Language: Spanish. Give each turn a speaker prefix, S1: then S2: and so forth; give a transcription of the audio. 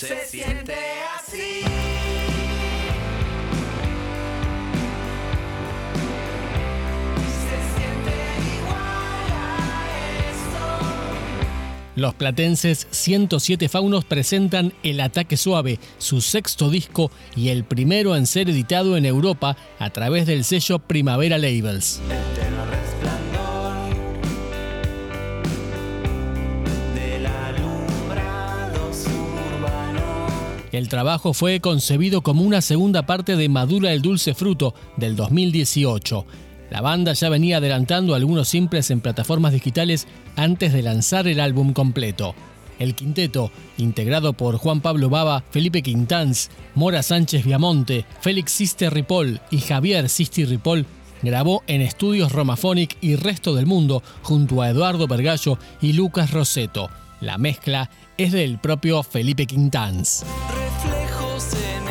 S1: Se siente así.
S2: Los platenses 107 Faunos presentan El Ataque Suave, su sexto disco y el primero en ser editado en Europa a través del sello Primavera Labels. El trabajo fue concebido como una segunda parte de Madura el Dulce Fruto del 2018. La banda ya venía adelantando algunos simples en plataformas digitales antes de lanzar el álbum completo. El quinteto, integrado por Juan Pablo Baba, Felipe Quintanz, Mora Sánchez Viamonte, Félix Sister Ripoll y Javier Sisti Ripoll, grabó en estudios Romaphonic y Resto del Mundo junto a Eduardo Vergallo y Lucas Roseto. La mezcla es del propio Felipe Quintanz.
S1: Reflejos en